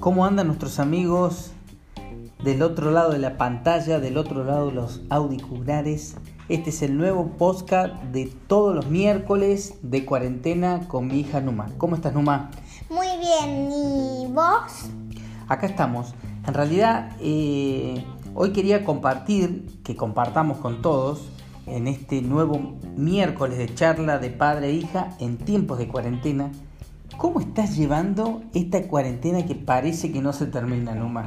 ¿Cómo andan nuestros amigos del otro lado de la pantalla, del otro lado de los auriculares? Este es el nuevo podcast de todos los miércoles de cuarentena con mi hija Numa. ¿Cómo estás, Numa? Muy bien, ¿y vos? Acá estamos. En realidad, eh, hoy quería compartir, que compartamos con todos, en este nuevo miércoles de charla de padre e hija en tiempos de cuarentena, ¿Cómo estás llevando esta cuarentena que parece que no se termina, Numa?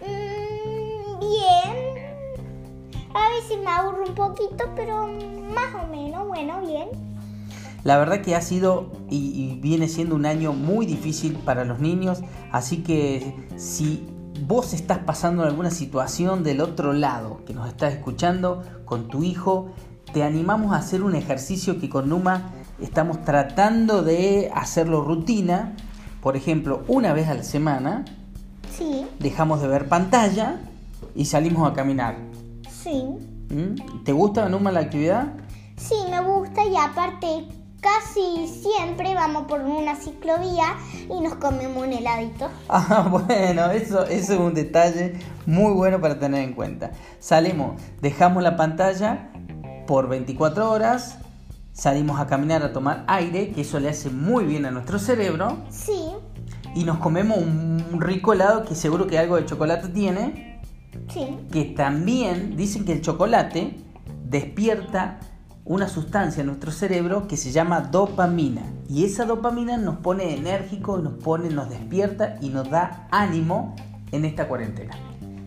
Mm, bien. A veces me aburro un poquito, pero más o menos, bueno, bien. La verdad que ha sido y, viene siendo un año muy difícil para los niños, así que si vos estás pasando alguna situación del otro lado, que nos estás escuchando con tu hijo, te animamos a hacer un ejercicio que con Numa estamos tratando de hacerlo rutina. Por ejemplo, una vez a la semana sí. dejamos de ver pantalla y salimos a caminar. Sí. ¿Mm? ¿Te gusta, Numa, la actividad? Sí, me gusta y aparte casi siempre vamos por una ciclovía y nos comemos un heladito. Ah, bueno, eso, eso es un detalle muy bueno para tener en cuenta. Salimos, dejamos la pantalla por 24 horas, salimos a caminar a tomar aire, que eso le hace muy bien a nuestro cerebro. Sí. Y nos comemos un rico helado que seguro que algo de chocolate tiene. Sí. Que también dicen que el chocolate despierta una sustancia en nuestro cerebro que se llama dopamina. Y esa dopamina nos pone enérgico, nos pone, nos despierta y nos da ánimo en esta cuarentena.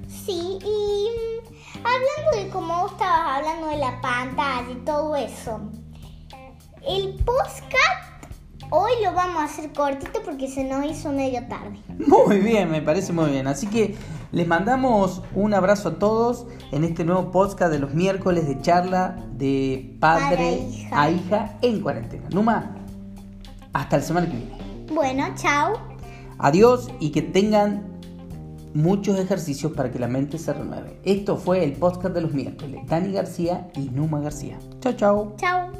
Sí, y mm, hablando de cómo estabas hablando de la pantalla y todo eso, el postcat hoy lo vamos a hacer cortito porque se nos hizo medio tarde. Muy bien, me parece muy bien. Así que les mandamos un abrazo a todos en este nuevo podcast de los miércoles de charla de padre, a hija en cuarentena. Numa, hasta la semana que viene. Bueno, chao. Adiós y que tengan muchos ejercicios para que la mente se renueve. Esto fue el podcast de los miércoles. Dani García y Numa García. Chao, chao. Chao.